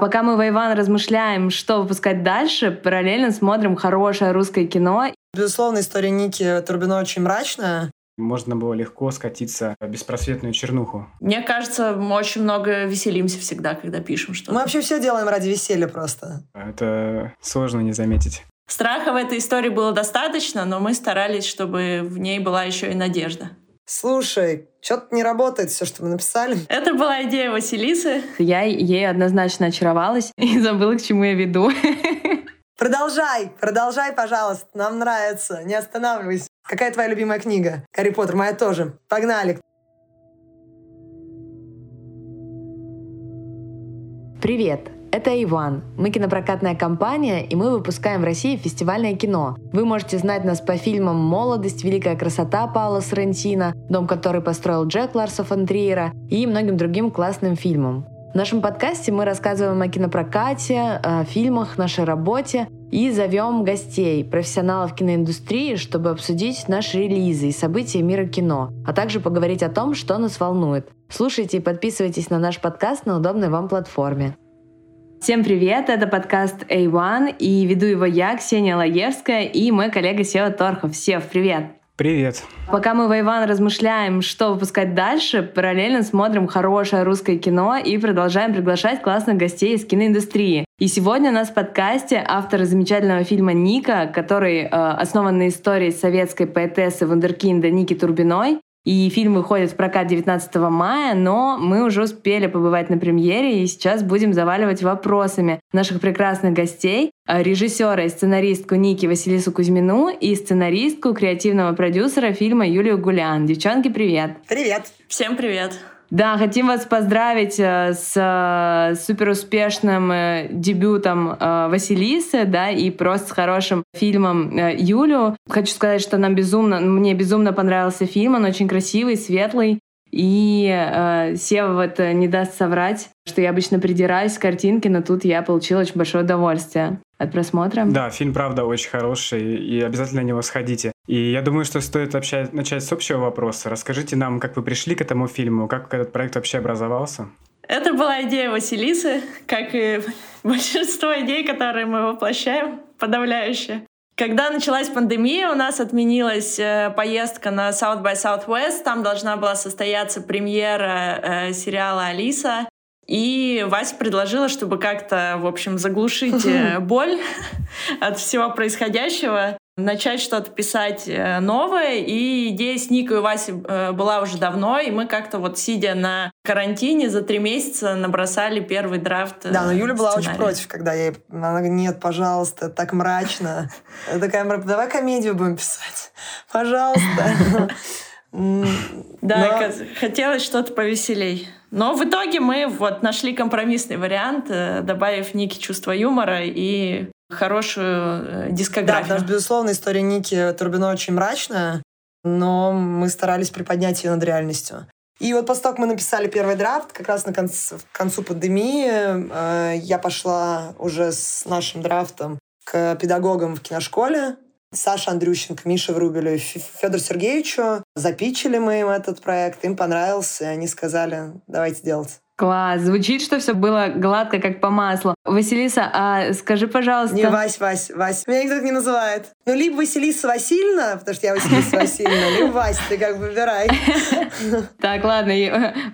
Пока мы в Иван размышляем, что выпускать дальше, параллельно смотрим хорошее русское кино. Безусловно, история Ники Турбино очень мрачная. Можно было легко скатиться в беспросветную чернуху. Мне кажется, мы очень много веселимся всегда, когда пишем что-то. Мы вообще все делаем ради веселья просто. Это сложно не заметить. Страха в этой истории было достаточно, но мы старались, чтобы в ней была еще и надежда. Слушай, что-то не работает все, что мы написали. Это была идея Василисы. Я ей однозначно очаровалась и забыла, к чему я веду. Продолжай, продолжай, пожалуйста. Нам нравится. Не останавливайся. Какая твоя любимая книга? Гарри Поттер, моя тоже. Погнали. Привет! Это Иван. Мы кинопрокатная компания, и мы выпускаем в России фестивальное кино. Вы можете знать нас по фильмам «Молодость», «Великая красота» Паула Соррентино, «Дом, который построил Джек Ларса фон Триера» и многим другим классным фильмам. В нашем подкасте мы рассказываем о кинопрокате, о фильмах, нашей работе и зовем гостей, профессионалов киноиндустрии, чтобы обсудить наши релизы и события мира кино, а также поговорить о том, что нас волнует. Слушайте и подписывайтесь на наш подкаст на удобной вам платформе. Всем привет, это подкаст A1, и веду его я, Ксения Лаевская, и мой коллега Сева Торхов. Сев, привет! Привет. Пока мы в Иван размышляем, что выпускать дальше, параллельно смотрим хорошее русское кино и продолжаем приглашать классных гостей из киноиндустрии. И сегодня у нас в подкасте автор замечательного фильма «Ника», который э, основан на истории советской поэтессы вундеркинда Ники Турбиной. И фильм выходит в прокат 19 мая, но мы уже успели побывать на премьере и сейчас будем заваливать вопросами наших прекрасных гостей, а, режиссера и сценаристку Ники Василису Кузьмину и сценаристку креативного продюсера фильма Юлию Гулян. Девчонки, привет! Привет! Всем привет! Да, хотим вас поздравить э, с э, суперуспешным э, дебютом Василисы, да, и просто с хорошим фильмом Юлю. Хочу сказать, что нам безумно, мне безумно понравился фильм, он очень красивый, светлый, и э, Сева вот не даст соврать, что я обычно придираюсь к картинке, но тут я получила очень большое удовольствие от просмотра. Да, фильм, правда, очень хороший, и обязательно на него сходите. И я думаю, что стоит вообще начать с общего вопроса. Расскажите нам, как вы пришли к этому фильму, как этот проект вообще образовался? Это была идея Василисы, как и большинство идей, которые мы воплощаем, подавляющее. Когда началась пандемия, у нас отменилась э, поездка на South by Southwest. Там должна была состояться премьера э, сериала «Алиса». И Вася предложила, чтобы как-то, в общем, заглушить э, боль от всего происходящего, начать что-то писать э, новое. И идея с Никой и Васей э, была уже давно, и мы как-то вот сидя на карантине за три месяца набросали первый драфт Да, но Юля была очень против, когда я Она говорит, нет, пожалуйста, так мрачно. Я такая, давай комедию будем писать. Пожалуйста. Да, хотелось что-то повеселей. Но в итоге мы вот нашли компромиссный вариант, э, добавив Ники чувство юмора и хорошую э, дискографию. Да, потому что, безусловно, история Ники Турбино очень мрачная, но мы старались приподнять ее над реальностью. И вот после того, как мы написали первый драфт, как раз на конц, к концу пандемии, э, я пошла уже с нашим драфтом к педагогам в киношколе, Саша Андрющенко, Миша Врубелю и Федор Сергеевичу. Запичили мы им этот проект, им понравился, и они сказали, давайте делать. Класс. Звучит, что все было гладко, как по маслу. Василиса, а скажи, пожалуйста... Не Вась, Вась, Вась. Меня никто не называет. Ну, либо Василиса Васильевна, потому что я Василиса Васильевна, либо Вась, ты как бы выбирай. Так, ладно,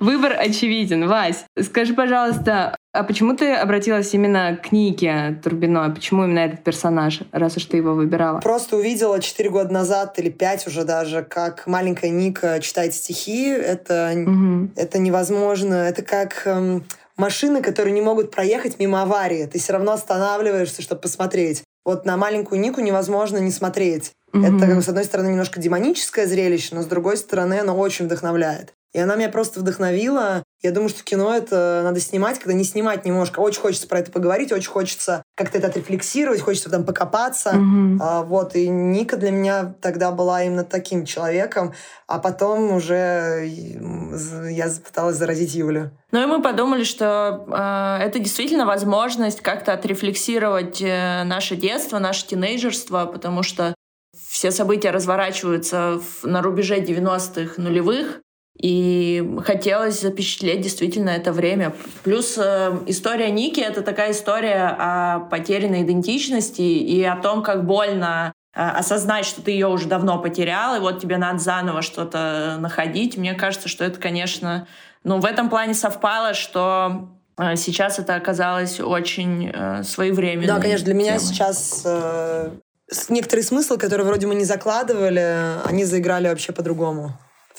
выбор очевиден. Вась, скажи, пожалуйста, а почему ты обратилась именно к Нике Турбиной? Почему именно этот персонаж, раз уж ты его выбирала? Просто увидела 4 года назад или 5 уже даже, как маленькая Ника читает стихи. Это, угу. это невозможно. Это как эм, машины, которые не могут проехать мимо аварии. Ты все равно останавливаешься, чтобы посмотреть. Вот на маленькую Нику невозможно не смотреть. Mm-hmm. Это, как бы, с одной стороны, немножко демоническое зрелище, но с другой стороны, оно очень вдохновляет. И она меня просто вдохновила. Я думаю, что кино это надо снимать, когда не снимать немножко. Очень хочется про это поговорить, очень хочется как-то это отрефлексировать, хочется там покопаться. Mm-hmm. А, вот, и Ника для меня тогда была именно таким человеком. А потом уже я пыталась заразить Юлю. Ну и мы подумали, что э, это действительно возможность как-то отрефлексировать э, наше детство, наше тинейджерство, потому что все события разворачиваются в, на рубеже 90-х нулевых, И хотелось запечатлеть действительно это время. Плюс э, история Ники — это такая история о потерянной идентичности и о том, как больно э, осознать, что ты ее уже давно потерял, и вот тебе надо заново что-то находить. Мне кажется, что это, конечно, ну, в этом плане совпало, что э, сейчас это оказалось очень э, своевременно. Да, конечно, для меня сейчас э, некоторые смыслы, которые вроде мы не закладывали, они заиграли вообще по-другому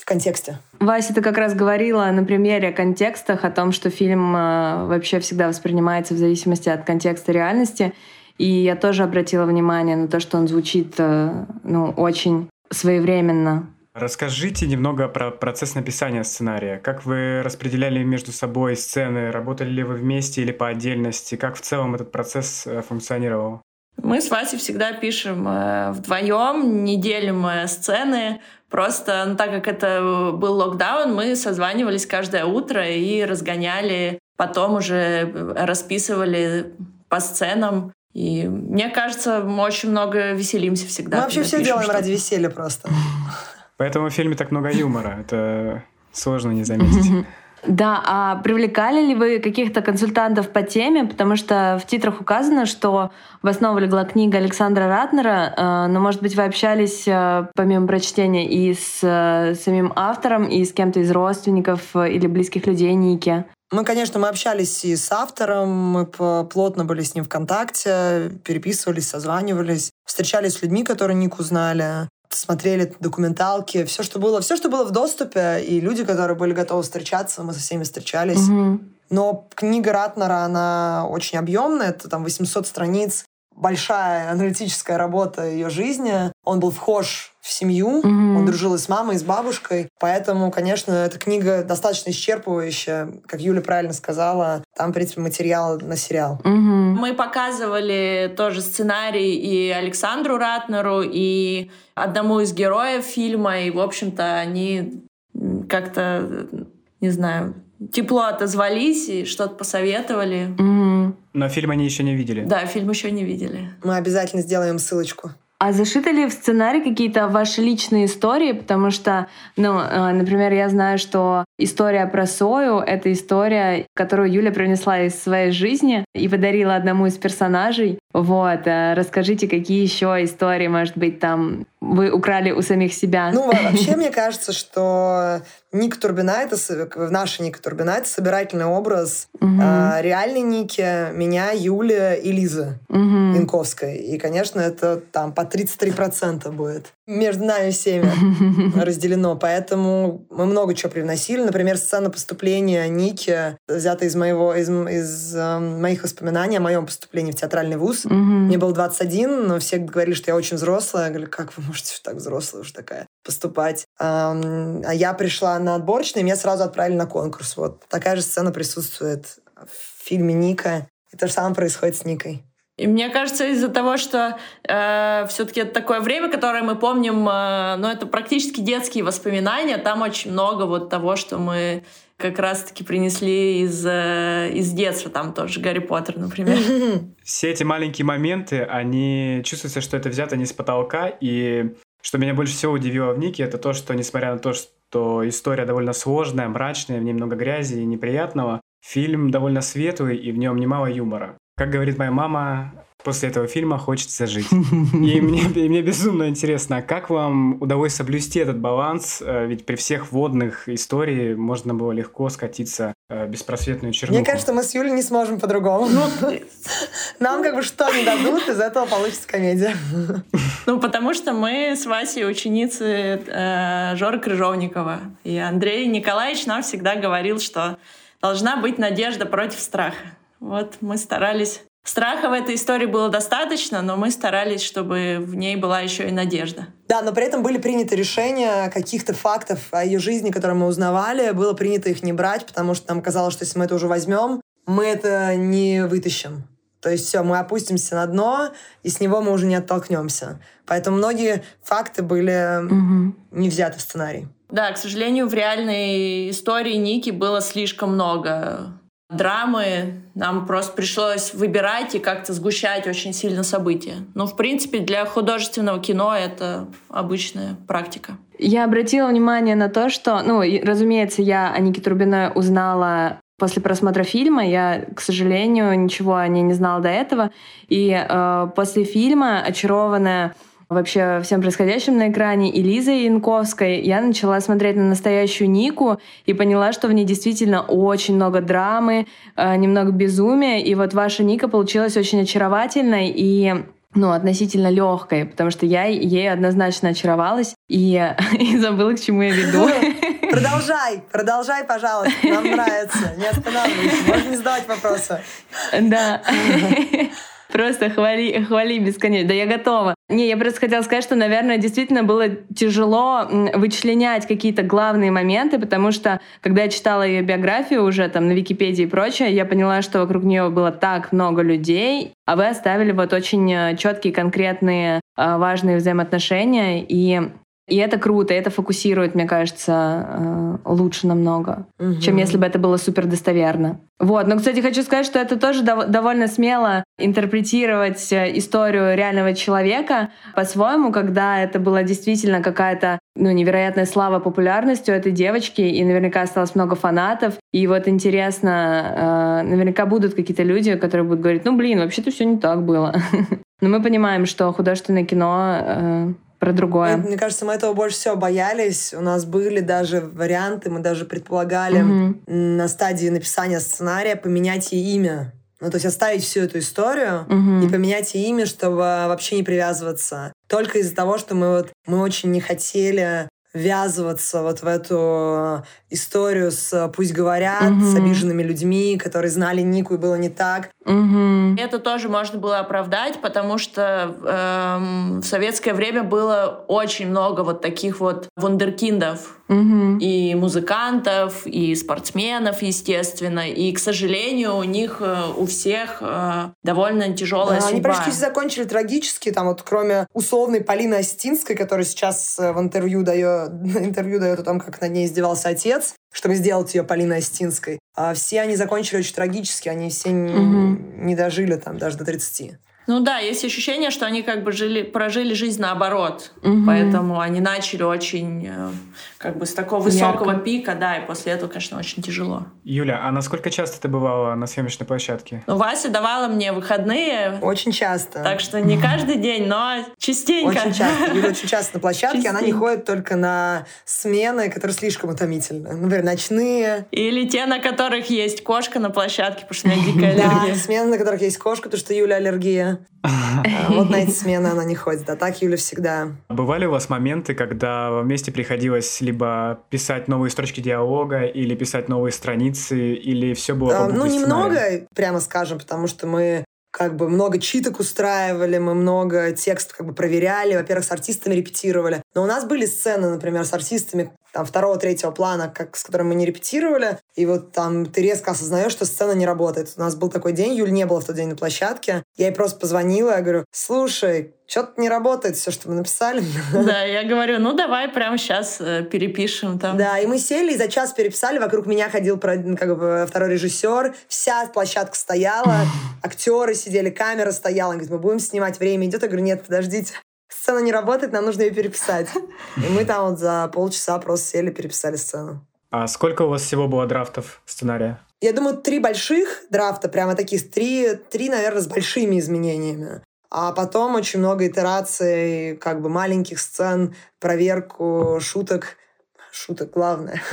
контексте. Вася, ты как раз говорила на примере о контекстах, о том, что фильм э, вообще всегда воспринимается в зависимости от контекста реальности. И я тоже обратила внимание на то, что он звучит э, ну, очень своевременно. Расскажите немного про процесс написания сценария. Как вы распределяли между собой сцены? Работали ли вы вместе или по отдельности? Как в целом этот процесс э, функционировал? Мы с Васей всегда пишем э, вдвоем, не делим э, сцены. Просто, ну, так как это был локдаун, мы созванивались каждое утро и разгоняли, потом уже расписывали по сценам. И мне кажется, мы очень много веселимся всегда. Мы вообще все делаем ради веселья просто. Поэтому в фильме так много юмора. Это сложно не заметить. Да, а привлекали ли вы каких-то консультантов по теме? Потому что в титрах указано, что в основу легла книга Александра Ратнера, э, но, может быть, вы общались, э, помимо прочтения, и с э, самим автором, и с кем-то из родственников или близких людей Ники? Мы, конечно, мы общались и с автором, мы плотно были с ним в контакте, переписывались, созванивались, встречались с людьми, которые Нику знали смотрели документалки, все, что было, все, что было в доступе, и люди, которые были готовы встречаться, мы со всеми встречались. Угу. Но книга Ратнера, она очень объемная, это там 800 страниц, большая аналитическая работа ее жизни. Он был вхож в семью, mm-hmm. он дружил и с мамой, и с бабушкой. Поэтому, конечно, эта книга достаточно исчерпывающая. Как Юля правильно сказала, там, в принципе, материал на сериал. Mm-hmm. Мы показывали тоже сценарий и Александру Ратнеру, и одному из героев фильма, и, в общем-то, они как-то, не знаю, тепло отозвались и что-то посоветовали. Mm-hmm. Но фильм они еще не видели. Да, фильм еще не видели. Мы обязательно сделаем ссылочку. А зашиты ли в сценарий какие-то ваши личные истории? Потому что, ну, э, например, я знаю, что история про Сою — это история, которую Юля принесла из своей жизни и подарила одному из персонажей. Вот, э, расскажите, какие еще истории, может быть, там вы украли у самих себя? Ну, вообще, мне кажется, что Ник Турбинайт, наш Ник Турбинайт, собирательный образ угу. э, реальной Ники, меня, Юля и Лиза угу. Янковской. И, конечно, это там по 33% будет между нами всеми разделено. Поэтому мы много чего привносили. Например, сцена поступления Ники взята из моего из, из э, моих воспоминаний о моем поступлении в театральный вуз. Угу. Мне было 21, но все говорили, что я очень взрослая. Я говорю, как вы можете так взрослая уже такая поступать? А я пришла на отборочный, и меня сразу отправили на конкурс. Вот такая же сцена присутствует в фильме Ника. И то же самое происходит с Никой. И мне кажется, из-за того, что э, все-таки это такое время, которое мы помним, э, ну, это практически детские воспоминания, там очень много вот того, что мы как раз-таки принесли из, э, из детства, там тоже Гарри Поттер, например. Все эти маленькие моменты, они чувствуются, что это взято не с потолка, и что меня больше всего удивило в Нике, это то, что, несмотря на то, что история довольно сложная, мрачная, в ней много грязи и неприятного, фильм довольно светлый, и в нем немало юмора. Как говорит моя мама, после этого фильма хочется жить. И мне, и мне безумно интересно, как вам удалось соблюсти этот баланс? Э, ведь при всех водных историй можно было легко скатиться в э, беспросветную чернуху. Мне кажется, мы с Юлей не сможем по-другому. Ну, Нам как бы что не дадут, из этого получится комедия. Ну, потому что мы с Васей ученицы э, Жоры Крыжовникова. И Андрей Николаевич нам всегда говорил, что должна быть надежда против страха. Вот мы старались. Страха в этой истории было достаточно, но мы старались, чтобы в ней была еще и надежда. Да, но при этом были приняты решения каких-то фактов о ее жизни, которые мы узнавали. Было принято их не брать, потому что нам казалось, что если мы это уже возьмем, мы это не вытащим. То есть все, мы опустимся на дно, и с него мы уже не оттолкнемся. Поэтому многие факты были угу. не взяты в сценарий. Да, к сожалению, в реальной истории Ники было слишком много драмы. Нам просто пришлось выбирать и как-то сгущать очень сильно события. Но, в принципе, для художественного кино это обычная практика. Я обратила внимание на то, что, ну, разумеется, я о Никите Рубиной узнала после просмотра фильма. Я, к сожалению, ничего о ней не знала до этого. И э, после фильма, очарованная вообще всем происходящим на экране, и Лизой Янковской, я начала смотреть на настоящую Нику и поняла, что в ней действительно очень много драмы, э, немного безумия. И вот ваша Ника получилась очень очаровательной и ну, относительно легкой, потому что я ей однозначно очаровалась и, и забыла, к чему я веду. Продолжай, продолжай, пожалуйста, нам нравится, не останавливайся, можно не задавать вопросы. Да. Просто хвали, хвали бесконечно. Да я готова. Не, я просто хотела сказать, что, наверное, действительно было тяжело вычленять какие-то главные моменты, потому что, когда я читала ее биографию уже там на Википедии и прочее, я поняла, что вокруг нее было так много людей, а вы оставили вот очень э, четкие, конкретные, э, важные взаимоотношения. И и это круто, это фокусирует, мне кажется, э, лучше намного, угу. чем если бы это было супер достоверно. Вот, но, кстати, хочу сказать, что это тоже дов- довольно смело интерпретировать э, историю реального человека по-своему, когда это была действительно какая-то ну, невероятная слава популярностью этой девочки, и наверняка осталось много фанатов. И вот интересно, э, наверняка будут какие-то люди, которые будут говорить, ну, блин, вообще-то все не так было. Но мы понимаем, что художественное кино про другое. Мне кажется, мы этого больше всего боялись. У нас были даже варианты, мы даже предполагали угу. на стадии написания сценария поменять ей имя. Ну, то есть оставить всю эту историю угу. и поменять ей имя, чтобы вообще не привязываться. Только из-за того, что мы вот мы очень не хотели ввязываться вот в эту историю с «Пусть говорят», угу. с обиженными людьми, которые знали Нику и было не так. Угу. Это тоже можно было оправдать, потому что эм, в советское время было очень много вот таких вот вундеркиндов. Угу. И музыкантов, и спортсменов, естественно. И, к сожалению, у них э, у всех э, довольно тяжелая да, судьба. Они почти закончили трагически, там вот кроме условной Полины Остинской, которая сейчас э, в интервью дает, интервью дает о том, как над ней издевался отец, чтобы сделать ее Полиной Остинской. А все они закончили очень трагически, они все не, угу. не дожили там даже до 30. Ну да, есть ощущение, что они как бы жили, прожили жизнь наоборот. Угу. Поэтому они начали очень э, как бы с такого высокого Ярко. пика, да, и после этого, конечно, очень тяжело. Юля, а насколько часто ты бывала на съемочной площадке? Ну, Вася давала мне выходные. Очень часто. Так что не каждый день, но частенько. Очень часто. Юля очень часто на площадке. Частенько. Она не ходит только на смены, которые слишком утомительны. Например, ночные. Или те, на которых есть кошка на площадке, потому что у меня дикая аллергия. Да, смены, на которых есть кошка, потому что Юля аллергия. Вот на эти смены она не ходит. А так Юля всегда. Бывали у вас моменты, когда вместе приходилось либо писать новые строчки диалога, или писать новые страницы, или все было а, Ну, немного, прямо скажем, потому что мы как бы много читок устраивали, мы много текст как бы проверяли, во-первых, с артистами репетировали. Но у нас были сцены, например, с артистами там второго, третьего плана, как, с которым мы не репетировали, и вот там ты резко осознаешь, что сцена не работает. У нас был такой день, Юль не было в тот день на площадке, я ей просто позвонила, я говорю, слушай, что-то не работает все, что мы написали. Да, я говорю, ну давай прямо сейчас э, перепишем там. Да, и мы сели и за час переписали, вокруг меня ходил как бы второй режиссер, вся площадка стояла, актеры сидели, камера стояла, он говорит, мы будем снимать, время идет, я говорю, нет, подождите, сцена не работает, нам нужно ее переписать. И мы там вот за полчаса просто сели, переписали сцену. А сколько у вас всего было драфтов сценария? Я думаю, три больших драфта, прямо таких, три, три, наверное, с большими изменениями. А потом очень много итераций, как бы маленьких сцен, проверку, шуток. Шуток главное.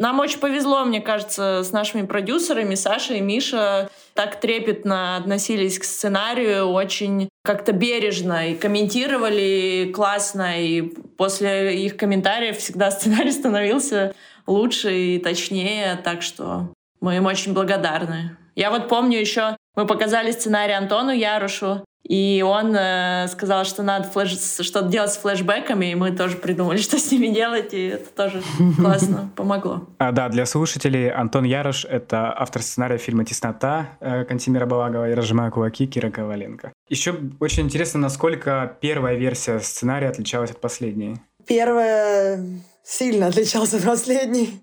Нам очень повезло, мне кажется, с нашими продюсерами, Саша и Миша так трепетно относились к сценарию, очень как-то бережно и комментировали классно, и после их комментариев всегда сценарий становился лучше и точнее, так что мы им очень благодарны. Я вот помню еще, мы показали сценарий Антону Ярушу, и он э, сказал, что надо флеш... что-то делать с флешбеками, и мы тоже придумали, что с ними делать, и это тоже классно помогло. А, да, для слушателей Антон Ярош — это автор сценария фильма «Теснота» э, Кантимира Балагова и «Разжимая кулаки» Кира Коваленко. Еще очень интересно, насколько первая версия сценария отличалась от последней. Первая Сильно отличался от последней.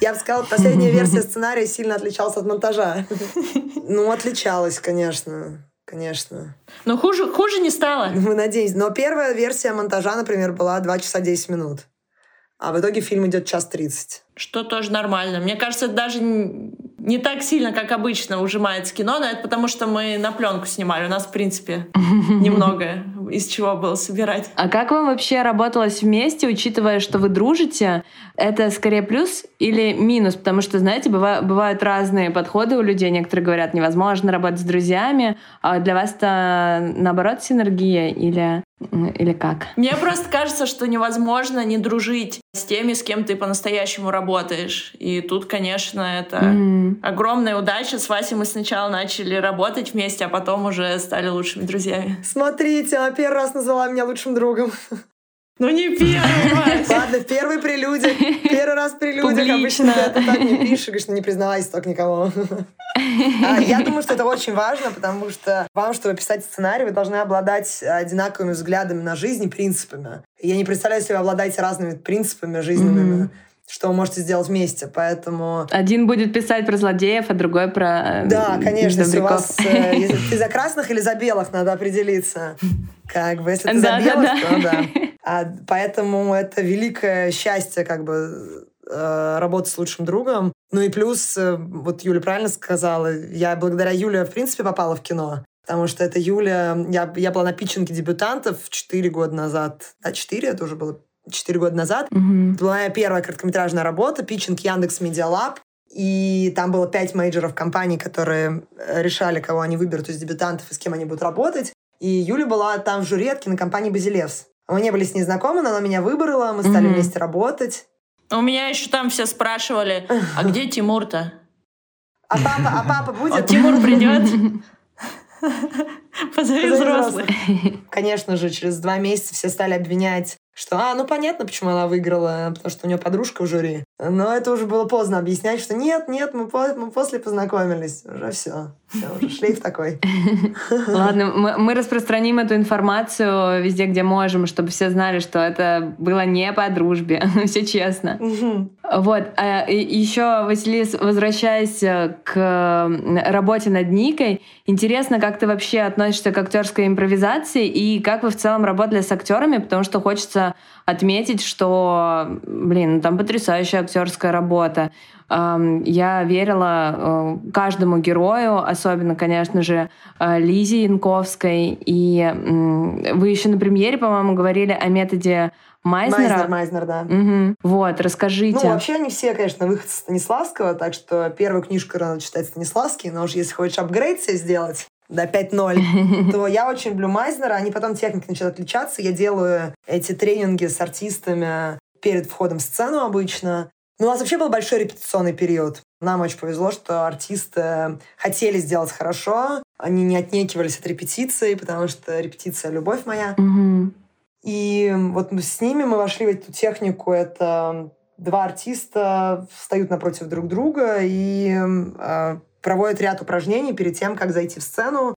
Я бы сказала, последняя версия сценария сильно отличалась от монтажа. Ну, отличалась, конечно. Конечно. Но хуже, хуже не стало. Мы надеемся. Но первая версия монтажа, например, была 2 часа 10 минут. А в итоге фильм идет час 30. Что тоже нормально. Мне кажется, это даже не так сильно, как обычно, ужимается кино, но это потому, что мы на пленку снимали. У нас, в принципе, немного из чего было собирать. А как вам вообще работалось вместе, учитывая, что вы дружите? Это скорее плюс или минус? Потому что, знаете, бывают, бывают разные подходы у людей. Некоторые говорят, невозможно работать с друзьями. А для вас это, наоборот, синергия или или как? Мне просто кажется, что невозможно не дружить с теми, с кем ты по-настоящему работаешь. И тут, конечно, это mm. огромная удача. С Васей мы сначала начали работать вместе, а потом уже стали лучшими друзьями. Смотрите, она первый раз назвала меня лучшим другом. Ну не первый, Ладно, первый прелюдия. Первый раз прелюдия. Обычно ты так не пишешь, говоришь, не признавайся так никому. А, я думаю, что это очень важно, потому что вам, чтобы писать сценарий, вы должны обладать одинаковыми взглядами на жизнь и принципами. Я не представляю, если вы обладаете разными принципами жизненными, что вы можете сделать вместе, поэтому... Один будет писать про злодеев, а другой про э, Да, конечно, если у вас... Э, ты за красных или за белых, надо определиться. Как бы, если ты за белых, то да. А, поэтому это великое счастье, как бы, э, работать с лучшим другом. Ну и плюс, вот Юля правильно сказала, я благодаря Юле, в принципе, попала в кино. Потому что это Юля... Я, я была на питчинге дебютантов 4 года назад. А 4 это уже было 4 года назад. Mm-hmm. Это была моя первая короткометражная работа, питчинг Яндекс Медиалаб. И там было пять мейджеров компаний, которые э, решали, кого они выберут из дебютантов и с кем они будут работать. И Юля была там в жюри от кинокомпании «Базилевс». Мы не были с ней знакомы, но она меня выбрала, мы стали mm-hmm. вместе работать. У меня еще там все спрашивали, а где Тимур-то? А папа, а папа будет? А Тимур придет? Позови взрослых. Конечно же, через два месяца все стали обвинять что, а, ну понятно, почему она выиграла, потому что у нее подружка в жюри. Но это уже было поздно объяснять, что нет, нет, мы, по мы после познакомились. Уже все. Все, уже шлейф такой. Ладно, мы, мы распространим эту информацию везде, где можем, чтобы все знали, что это было не по дружбе. все честно. Вот. А еще, Василис, возвращаясь э, к работе над Никой, интересно, как ты вообще относишься к актерской импровизации и как вы в целом работали с актерами, потому что хочется отметить, что, блин, там потрясающая актерская работа. Я верила э, каждому герою, особенно, конечно же, э, Лизе Янковской. И вы еще на премьере, по-моему, говорили о методе Майзнера. Майзнер, Майзнер, да. Угу. Вот, расскажите. Ну, вообще они все, конечно, выход Станиславского, так что первую книжку надо читать Станиславский, но уж если хочешь апгрейд себе сделать, до 5-0, то я очень люблю Майзнера. Они потом техники начинают отличаться. Я делаю эти тренинги с артистами перед входом в сцену обычно. Но у нас вообще был большой репетиционный период. Нам очень повезло, что артисты хотели сделать хорошо. Они не отнекивались от репетиции, потому что репетиция — любовь моя. Угу. И вот с ними мы вошли в эту технику. Это два артиста встают напротив друг друга и э, проводят ряд упражнений перед тем, как зайти в сцену.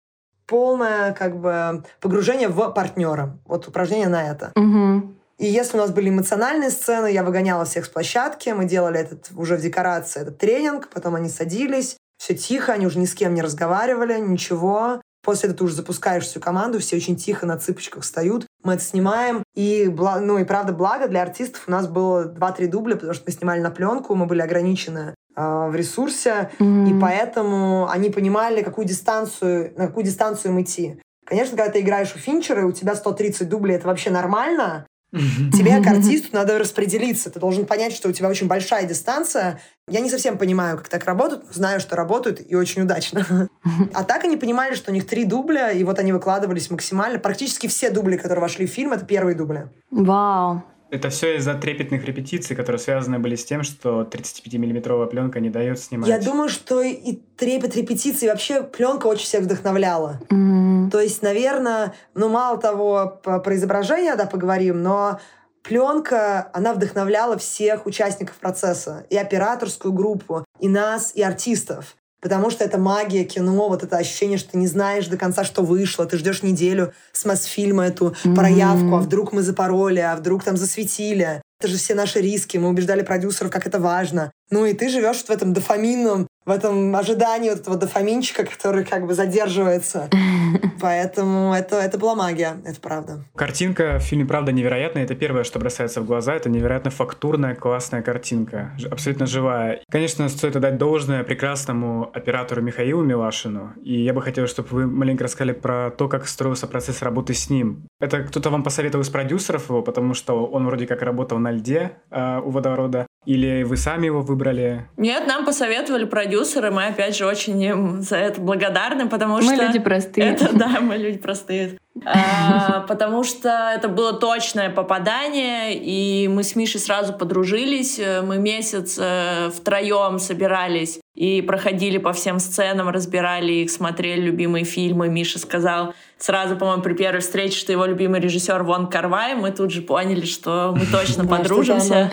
Полное как бы погружение в партнера. Вот упражнение на это. Угу. И если у нас были эмоциональные сцены, я выгоняла всех с площадки, мы делали этот уже в декорации, этот тренинг, потом они садились, все тихо, они уже ни с кем не разговаривали, ничего. После этого ты уже запускаешь всю команду, все очень тихо на цыпочках встают. Мы это снимаем. И, ну и правда, благо для артистов у нас было 2-3 дубля, потому что мы снимали на пленку, мы были ограничены э, в ресурсе, mm-hmm. и поэтому они понимали, какую дистанцию, на какую дистанцию им идти. Конечно, когда ты играешь у Финчера, и у тебя 130 дублей, это вообще нормально, Тебе, как артисту, надо распределиться. Ты должен понять, что у тебя очень большая дистанция. Я не совсем понимаю, как так работают, знаю, что работают и очень удачно. А так они понимали, что у них три дубля, и вот они выкладывались максимально. Практически все дубли, которые вошли в фильм, это первые дубли. Вау. Это все из-за трепетных репетиций, которые связаны были с тем, что 35-миллиметровая пленка не дает снимать. Я думаю, что и трепет репетиций, вообще пленка очень всех вдохновляла. Mm-hmm. То есть, наверное, ну мало того, про изображение, да, поговорим, но пленка, она вдохновляла всех участников процесса, и операторскую группу, и нас, и артистов потому что это магия кино, вот это ощущение, что ты не знаешь до конца, что вышло, ты ждешь неделю с Мосфильма эту mm-hmm. проявку, а вдруг мы запороли, а вдруг там засветили. это же все наши риски, мы убеждали продюсеров, как это важно. Ну и ты живешь в этом дофаминном в этом ожидании вот этого дофаминчика, который как бы задерживается. Поэтому это, это была магия, это правда. Картинка в фильме «Правда» невероятная. Это первое, что бросается в глаза. Это невероятно фактурная, классная картинка. Абсолютно живая. Конечно, стоит отдать должное прекрасному оператору Михаилу Милашину. И я бы хотел, чтобы вы маленько рассказали про то, как строился процесс работы с ним. Это кто-то вам посоветовал из продюсеров его, потому что он вроде как работал на льде э, у водорода. Или вы сами его выбрали? Нет, нам посоветовали продюсеры, мы опять же очень им за это благодарны, потому мы что... Мы люди простые. Это, да, мы люди простые. А, потому что это было точное попадание, и мы с Мишей сразу подружились. Мы месяц э, втроем собирались и проходили по всем сценам, разбирали их, смотрели любимые фильмы. Миша сказал сразу, по-моему, при первой встрече, что его любимый режиссер Вон Карвай. Мы тут же поняли, что мы точно подружимся.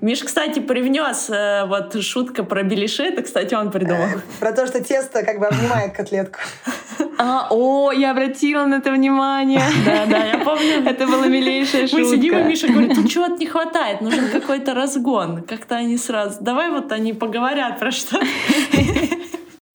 Миша, кстати, привнес э, вот шутка про беляши. Это, кстати, он придумал. Про то, что тесто как бы обнимает котлетку. А, о, я обратила на это внимание. Да, да, я помню. Это была милейшая шутка. Мы сидим, и Миша говорит, тут чего-то не хватает, нужен какой-то разгон. Как-то они сразу, давай вот они поговорят про что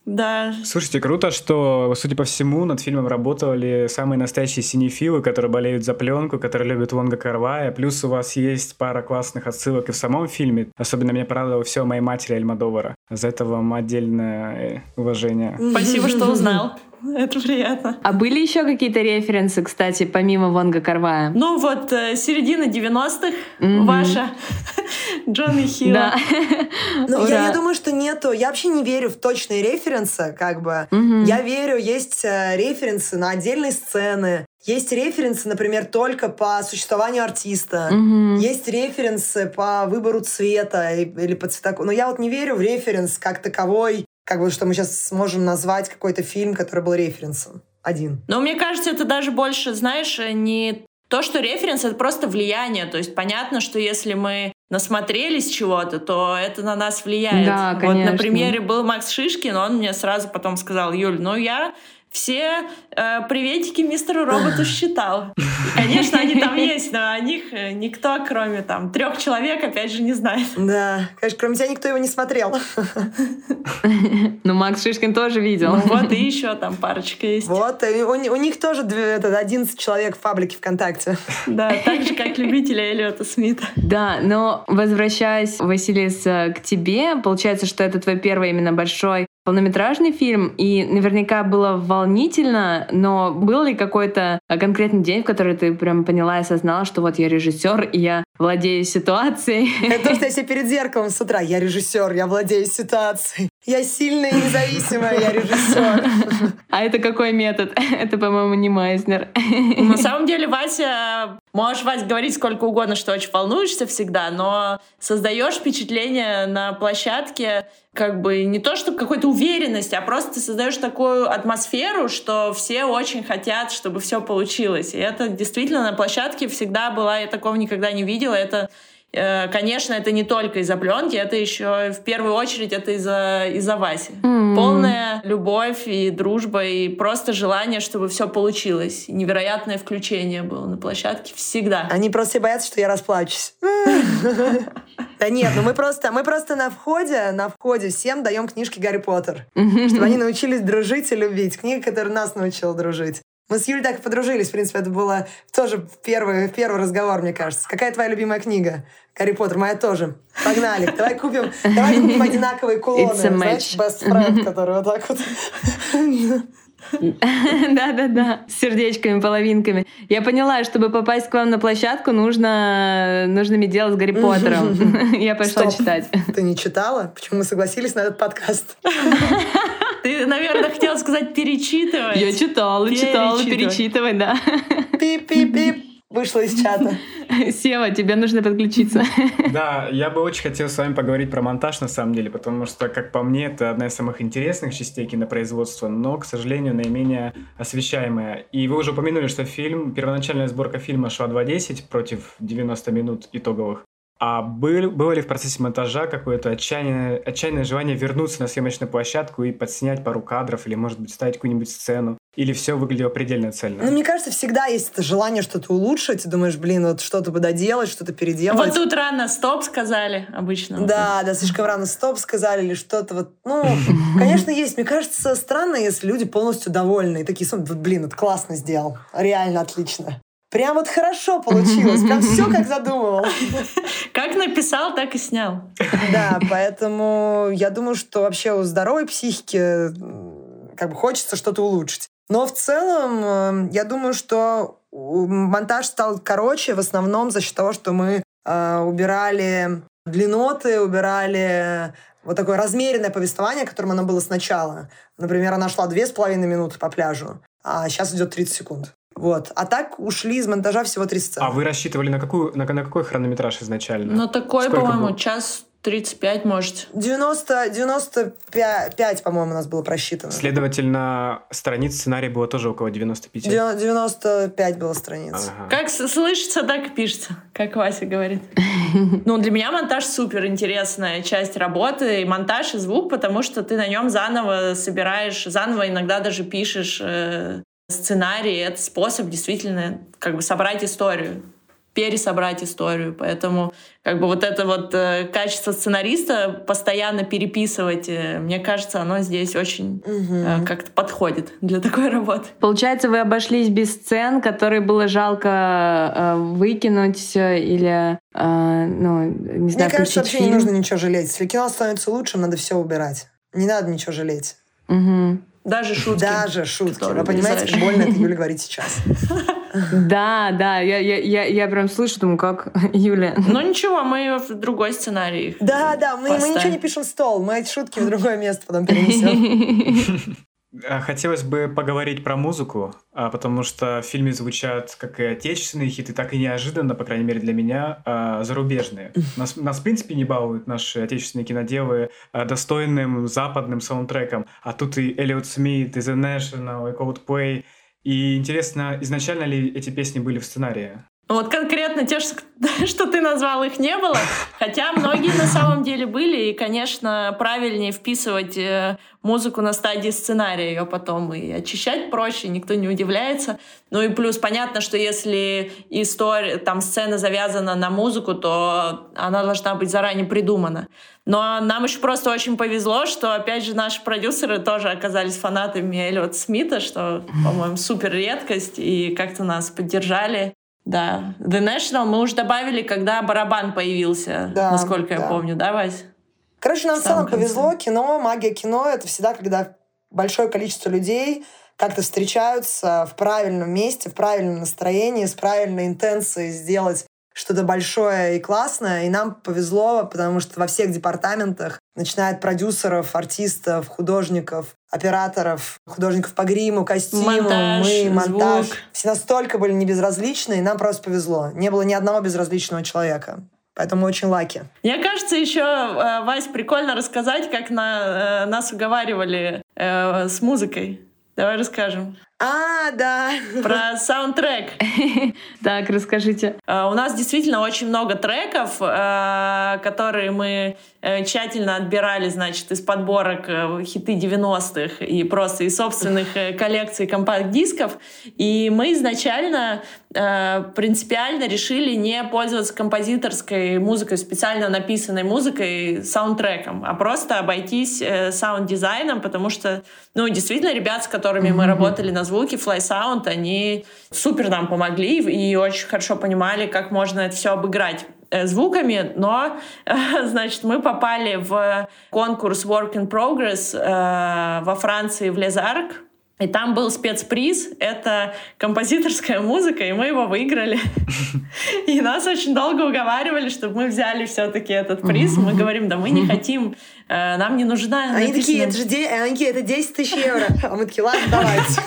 Да. Слушайте, круто, что, судя по всему, над фильмом работали самые настоящие синефилы, которые болеют за пленку, которые любят Вонга Карвая. Плюс у вас есть пара классных отсылок и в самом фильме. Особенно меня порадовало все о моей матери Альмадовара. За это вам отдельное э, уважение. Спасибо, что узнал. Это приятно. А были еще какие-то референсы, кстати, помимо Вонга Карвая? Ну вот, э, середина 90-х mm-hmm. ваша, Джонни Хилл. Да. Ну, я, я думаю, что нету. Я вообще не верю в точные референсы, как бы. Mm-hmm. Я верю, есть э, референсы на отдельные сцены, есть референсы, например, только по существованию артиста. Mm-hmm. Есть референсы по выбору цвета или по цветоку. Но я вот не верю в референс как таковой как бы, что мы сейчас сможем назвать какой-то фильм, который был референсом. Один. Но мне кажется, это даже больше, знаешь, не то, что референс — это просто влияние. То есть понятно, что если мы насмотрелись чего-то, то это на нас влияет. Да, конечно. Вот на примере был Макс Шишкин, он мне сразу потом сказал, Юль, ну я все э, приветики мистеру роботу считал. Конечно, они там есть, но о них э, никто, кроме там трех человек, опять же, не знает. Да, конечно, кроме тебя никто его не смотрел. Ну, Макс Шишкин тоже видел. Ну, вот и еще там парочка есть. Вот, и у, у них тоже это, 11 человек в паблике ВКонтакте. Да, так же, как любители Эллиота Смита. Да, но возвращаясь, Василис, к тебе, получается, что это твой первый именно большой полнометражный фильм, и наверняка было волнительно, но был ли какой-то конкретный день, в который ты прям поняла и осознала, что вот я режиссер, и я владею ситуацией? Это то, что я себе перед зеркалом с утра. Я режиссер, я владею ситуацией. Я сильная и независимая, я режиссер. А это какой метод? Это, по-моему, не Майзнер. На самом деле, Вася, можешь, Вася, говорить сколько угодно, что очень волнуешься всегда, но создаешь впечатление на площадке, как бы не то чтобы какой-то уверенность, а просто ты создаешь такую атмосферу, что все очень хотят, чтобы все получилось. И это действительно на площадке всегда была, я такого никогда не видела. Это конечно, это не только из-за пленки, это еще в первую очередь это из-за из-за Васи. Mm-hmm. Полная любовь и дружба и просто желание, чтобы все получилось. Невероятное включение было на площадке всегда. Они просто боятся, что я расплачусь. Да нет, ну мы просто, мы просто на входе, на входе всем даем книжки Гарри Поттер, чтобы они научились дружить и любить. Книга, которая нас научила дружить. Мы с Юлей так и подружились. В принципе, это было тоже первый, первый разговор, мне кажется. Какая твоя любимая книга? Гарри Поттер, моя тоже. Погнали. Давай купим, давай купим одинаковые кулоны. Знаешь, best friend, который вот так вот. Да-да-да, с сердечками, половинками. Я поняла, чтобы попасть к вам на площадку, нужно, нужно иметь дело с Гарри Поттером. Я пошла читать. Ты не читала? Почему мы согласились на этот подкаст? Ты, наверное, хотела сказать перечитывать. Я читала, читала, перечитывать, да. Пип-пип-пип. Вышла из чата. Сева, тебе нужно подключиться. Да, я бы очень хотел с вами поговорить про монтаж на самом деле, потому что, как по мне, это одна из самых интересных частей кинопроизводства, но, к сожалению, наименее освещаемая. И вы уже упомянули, что фильм, первоначальная сборка фильма шла 2.10 против 90 минут итоговых. А был, было ли в процессе монтажа какое-то отчаянное, отчаянное желание вернуться на съемочную площадку и подснять пару кадров или, может быть, ставить какую-нибудь сцену? Или все выглядело предельно цельно? Ну, мне кажется, всегда есть это желание что-то улучшить. Ты думаешь, блин, вот что-то бы доделать, что-то переделать. Вот тут рано стоп сказали обычно. Да, да, слишком рано стоп сказали или что-то вот. Ну, конечно, есть. Мне кажется, странно, если люди полностью довольны. И такие, вот, блин, это классно сделал. Реально отлично. Прям вот хорошо получилось. Прям все как задумывал. Как написал, так и снял. Да, поэтому я думаю, что вообще у здоровой психики как бы хочется что-то улучшить. Но в целом, эм, я думаю, что монтаж стал короче в основном за счет того, что мы э, убирали длинноты, убирали вот такое размеренное повествование, которым оно было сначала. Например, она шла две с половиной минуты по пляжу, а сейчас идет 30 секунд. Вот. А так ушли из монтажа всего три сцены. А вы рассчитывали на, какую, на, на какой хронометраж изначально? Ну, такой, по-моему, час 35, может. 90, 95, по-моему, у нас было просчитано. Следовательно, страниц сценария было тоже около 95. 95 было страниц. Ага. Как слышится, так и пишется, как Вася говорит. Ну, для меня монтаж супер интересная часть работы. И монтаж, и звук, потому что ты на нем заново собираешь, заново иногда даже пишешь э, сценарий. Это способ действительно как бы собрать историю пересобрать историю. Поэтому как бы вот это вот э, качество сценариста постоянно переписывать, э, мне кажется, оно здесь очень угу. э, как-то подходит для такой работы. Получается, вы обошлись без сцен, которые было жалко э, выкинуть или, э, ну, не знаю, Мне кажется, вообще фильм. не нужно ничего жалеть. Если кино становится лучше, надо все убирать. Не надо ничего жалеть. Угу. Даже шутки. Даже шутки. Вы понимаете, как больно это Юля говорит сейчас. Да, да, я, я, я, я прям слышу, думаю, как Юля. Ну ничего, мы в другой сценарий. Да, да, мы, мы ничего не пишем в стол, мы эти шутки в другое место потом перенесем. А, хотелось бы поговорить про музыку, а, потому что в фильме звучат как и отечественные хиты, так и неожиданно, по крайней мере для меня, а, зарубежные. Нас, нас в принципе, не балуют наши отечественные киноделы достойным западным саундтреком, а тут и Эллиот Смит, и The National, и Coldplay. И интересно, изначально ли эти песни были в сценарии? Вот конкретно те, что, ты назвал, их не было. Хотя многие на самом деле были. И, конечно, правильнее вписывать э, музыку на стадии сценария. Ее потом и очищать проще, никто не удивляется. Ну и плюс понятно, что если история, там сцена завязана на музыку, то она должна быть заранее придумана. Но нам еще просто очень повезло, что, опять же, наши продюсеры тоже оказались фанатами Эллиот Смита, что, по-моему, супер редкость, и как-то нас поддержали. Да. The National мы уже добавили, когда барабан появился, да, насколько да. я помню, да, Вась? Короче, нам в целом повезло. Кино, магия кино — это всегда, когда большое количество людей как-то встречаются в правильном месте, в правильном настроении, с правильной интенцией сделать что-то большое и классное. И нам повезло, потому что во всех департаментах, начиная от продюсеров, артистов, художников, операторов, художников по гриму, костюму, монтаж, мы, монтаж. Звук. Все настолько были небезразличны, и нам просто повезло. Не было ни одного безразличного человека. Поэтому очень лаки. Мне кажется, еще, э, Вась, прикольно рассказать, как на, э, нас уговаривали э, с музыкой. Давай расскажем. А, да. Про саундтрек. Так, расскажите. А, у нас действительно очень много треков, а, которые мы э, тщательно отбирали, значит, из подборок э, хиты 90-х и просто из собственных э, коллекций компакт-дисков. И мы изначально принципиально решили не пользоваться композиторской музыкой, специально написанной музыкой, саундтреком, а просто обойтись саунд-дизайном, потому что, ну, действительно, ребят, с которыми мы работали на звуке Fly Sound, они супер нам помогли и очень хорошо понимали, как можно это все обыграть э, звуками, но, значит, мы попали в конкурс Work in Progress э, во Франции в Les Arcs, и там был спецприз, это композиторская музыка, и мы его выиграли. И нас очень долго уговаривали, чтобы мы взяли все-таки этот приз. Мы говорим, да мы не хотим, э, нам не нужна... Они такие, это же они такие, это 10 тысяч евро. А мы такие, ладно, давайте.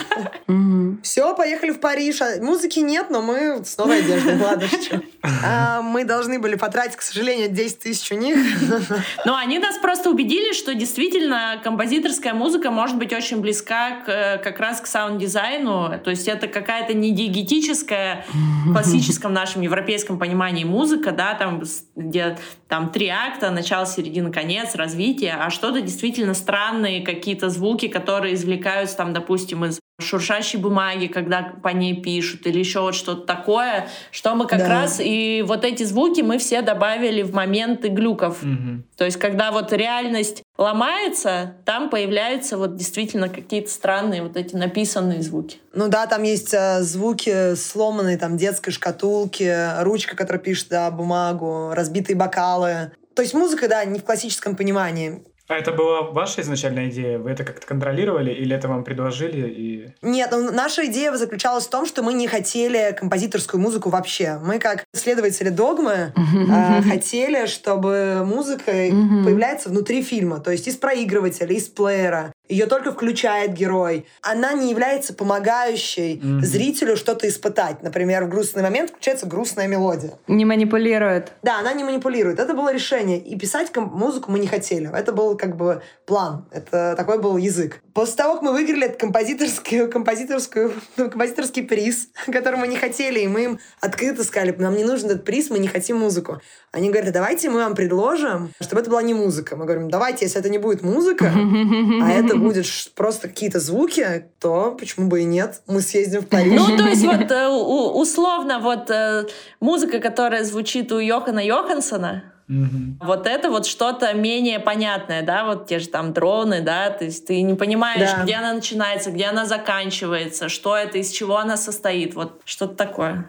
Все, поехали в Париж. А музыки нет, но мы с новой одеждой. Ладно, что. А мы должны были потратить, к сожалению, 10 тысяч у них. Но они нас просто убедили, что действительно композиторская музыка может быть очень близка к как раз к саунд-дизайну. То есть это какая-то не диегетическая в классическом нашем европейском понимании музыка, да, там, где там три акта, начало, середина, конец, развитие, а что-то действительно странные какие-то звуки, которые извлекаются там, допустим, из шуршащей бумаги, когда по ней пишут, или еще вот что-то такое, что мы как да. раз и вот эти звуки мы все добавили в моменты глюков. Угу. То есть, когда вот реальность ломается, там появляются вот действительно какие-то странные вот эти написанные звуки. Ну да, там есть э, звуки сломанной там детской шкатулки, ручка, которая пишет да, бумагу, разбитые бокалы. То есть музыка, да, не в классическом понимании. А это была ваша изначальная идея? Вы это как-то контролировали или это вам предложили? И... Нет, ну, наша идея заключалась в том, что мы не хотели композиторскую музыку вообще. Мы, как следователи догмы, э, хотели, чтобы музыка появляется внутри фильма, то есть из проигрывателя, из плеера. Ее только включает герой. Она не является помогающей mm-hmm. зрителю что-то испытать. Например, в грустный момент включается грустная мелодия. Не манипулирует. Да, она не манипулирует. Это было решение. И писать музыку мы не хотели. Это был как бы план. Это такой был язык. После того, как мы выиграли этот композиторский, композиторскую, ну, композиторский приз, который мы не хотели, и мы им открыто сказали, нам не нужен этот приз, мы не хотим музыку. Они говорят, давайте мы вам предложим, чтобы это была не музыка. Мы говорим, давайте, если это не будет музыка, а это будет просто какие-то звуки, то почему бы и нет? Мы съездим в Париж. Ну, то есть вот э, условно вот э, музыка, которая звучит у Йохана Йохансона, Угу. Вот это вот что-то менее понятное, да, вот те же там дроны, да, то есть ты не понимаешь, да. где она начинается, где она заканчивается, что это, из чего она состоит, вот что-то такое.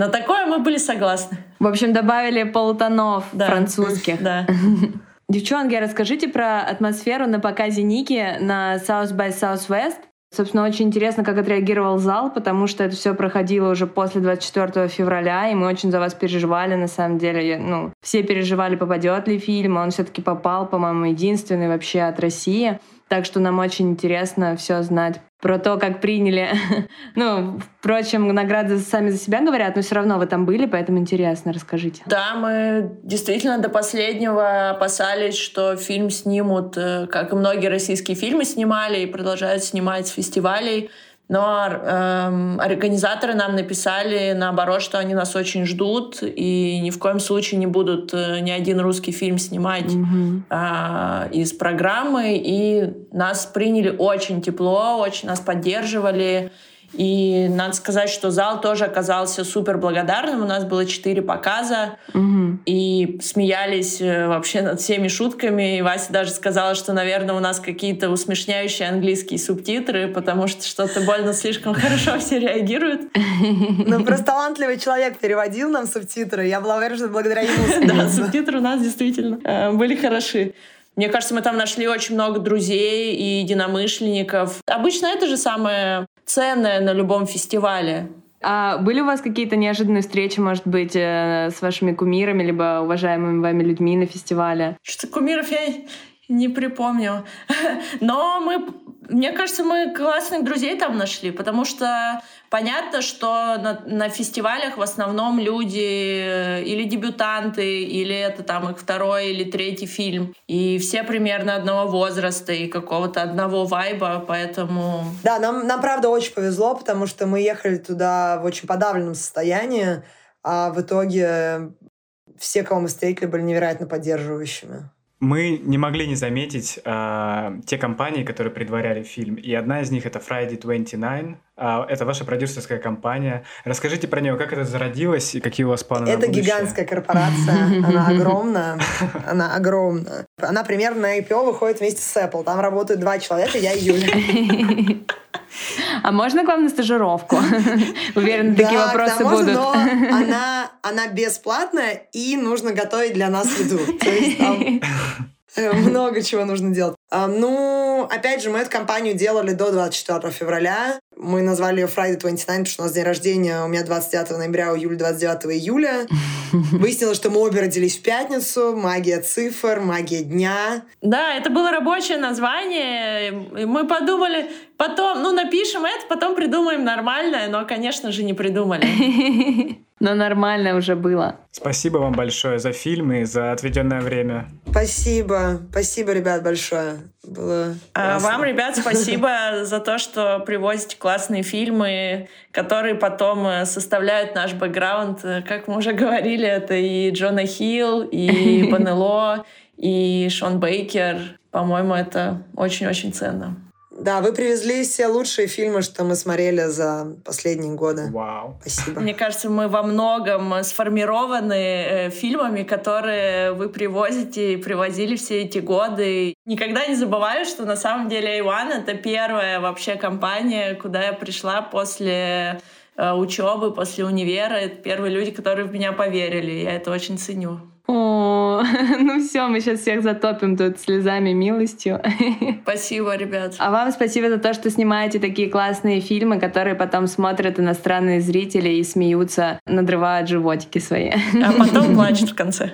На такое мы были согласны. В общем, добавили полутонов да. французских. Да. Девчонки, расскажите про атмосферу на показе Ники на South by Southwest. Собственно, очень интересно, как отреагировал зал, потому что это все проходило уже после 24 февраля, и мы очень за вас переживали, на самом деле. Ну, все переживали, попадет ли фильм, а он все-таки попал, по-моему, единственный вообще от России. Так что нам очень интересно все знать про то, как приняли. ну, впрочем, награды сами за себя говорят, но все равно вы там были, поэтому интересно, расскажите. Да, мы действительно до последнего опасались, что фильм снимут, э, как и многие российские фильмы снимали и продолжают снимать с фестивалей, но э, организаторы нам написали, наоборот, что они нас очень ждут и ни в коем случае не будут э, ни один русский фильм снимать mm-hmm. э, из программы. И нас приняли очень тепло, очень нас поддерживали. И надо сказать, что зал тоже оказался супер благодарным. У нас было четыре показа, угу. и смеялись э, вообще над всеми шутками. И Вася даже сказала, что, наверное, у нас какие-то усмешняющие английские субтитры, потому что что-то больно слишком хорошо все реагируют. Ну, просто талантливый человек переводил нам субтитры. Я была уверена, что благодаря ему. Да, субтитры у нас действительно э, были хороши. Мне кажется, мы там нашли очень много друзей и единомышленников. Обычно это же самое ценное на любом фестивале. А были у вас какие-то неожиданные встречи, может быть, э, с вашими кумирами, либо уважаемыми вами людьми на фестивале? Что кумиров я не припомню. Но мы, мне кажется, мы классных друзей там нашли, потому что понятно, что на, на фестивалях в основном люди э, или дебютанты, или это там их второй или третий фильм. И все примерно одного возраста и какого-то одного вайба, поэтому... Да, нам, нам правда очень повезло, потому что мы ехали туда в очень подавленном состоянии, а в итоге все, кого мы встретили, были невероятно поддерживающими. Мы не могли не заметить э, те компании, которые предваряли фильм. И одна из них это Friday 29. Э, это ваша продюсерская компания. Расскажите про нее, как это зародилось и какие у вас планы Это на гигантская корпорация. Она огромная. Она огромная. Она примерно на IPO выходит вместе с Apple. Там работают два человека, я и Юля. А можно к вам на стажировку? Уверена, такие вопросы будут. но она, она бесплатная, и нужно готовить для нас еду. То есть там э, много чего нужно делать. А, ну, опять же, мы эту компанию делали до 24 февраля. Мы назвали ее Friday 29, потому что у нас день рождения у меня 29 ноября, у Юли 29 июля. Выяснилось, что мы обе родились в пятницу. Магия цифр, магия дня. Да, это было рабочее название. Мы подумали, потом, ну, напишем это, потом придумаем нормальное, но, конечно же, не придумали. Но нормально уже было. Спасибо вам большое за фильм и за отведенное время. Спасибо. Спасибо, ребят, большое. Было а вам, ребят, спасибо за то, что привозите классные фильмы, которые потом э, составляют наш бэкграунд. Как мы уже говорили, это и Джона Хилл, и Банело, и Шон Бейкер. По-моему, это очень-очень ценно. Да, вы привезли все лучшие фильмы, что мы смотрели за последние годы. Вау. Спасибо. Мне кажется, мы во многом сформированы э, фильмами, которые вы привозите и привозили все эти годы. Никогда не забываю, что на самом деле A1 — это первая вообще компания, куда я пришла после э, учебы, после универа. Это первые люди, которые в меня поверили. Я это очень ценю. О, ну все, мы сейчас всех затопим тут слезами, милостью. Спасибо, ребят. А вам спасибо за то, что снимаете такие классные фильмы, которые потом смотрят иностранные зрители и смеются, надрывают животики свои. А потом плачут в конце.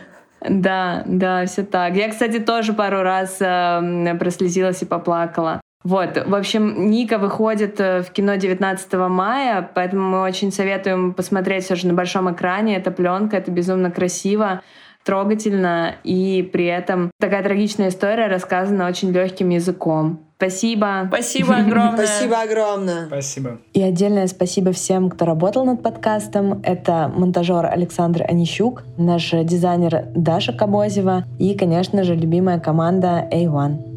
Да, да, все так. Я, кстати, тоже пару раз э, прослезилась и поплакала. Вот, в общем, Ника выходит э, в кино 19 мая, поэтому мы очень советуем посмотреть все же на большом экране. Это пленка, это безумно красиво трогательно, и при этом такая трагичная история рассказана очень легким языком. Спасибо. Спасибо огромное. Спасибо огромное. Спасибо. И отдельное спасибо всем, кто работал над подкастом. Это монтажер Александр Онищук, наш дизайнер Даша Кабозева и, конечно же, любимая команда A1.